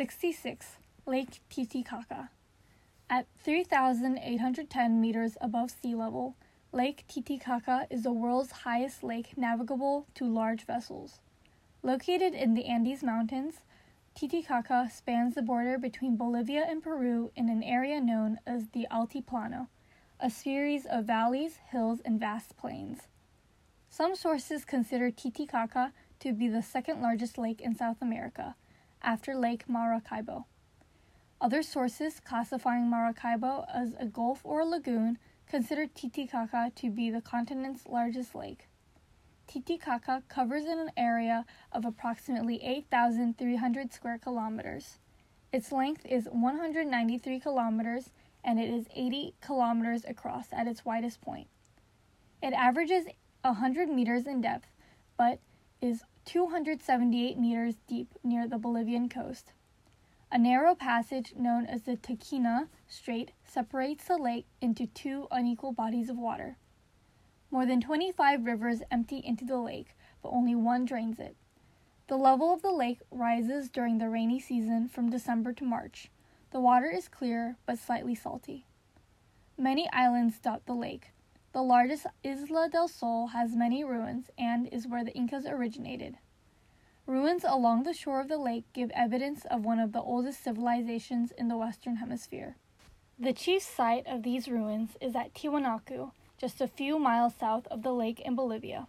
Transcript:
66. Lake Titicaca. At 3,810 meters above sea level, Lake Titicaca is the world's highest lake navigable to large vessels. Located in the Andes Mountains, Titicaca spans the border between Bolivia and Peru in an area known as the Altiplano, a series of valleys, hills, and vast plains. Some sources consider Titicaca to be the second largest lake in South America, after Lake Maracaibo. Other sources classifying Maracaibo as a gulf or a lagoon consider Titicaca to be the continent's largest lake. Titicaca covers an area of approximately 8,300 square kilometers. Its length is 193 kilometers and it is 80 kilometers across at its widest point. It averages 100 meters in depth, but is 278 meters deep near the Bolivian coast. A narrow passage known as the Tiquina Strait separates the lake into two unequal bodies of water. More than 25 rivers empty into the lake, but only one drains it. The level of the lake rises during the rainy season from December to March. The water is clear but slightly salty. Many islands dot the lake. The largest Isla del Sol has many ruins and is where the Incas originated. Ruins along the shore of the lake give evidence of one of the oldest civilizations in the Western Hemisphere. The chief site of these ruins is at Tiwanaku, just a few miles south of the lake in Bolivia.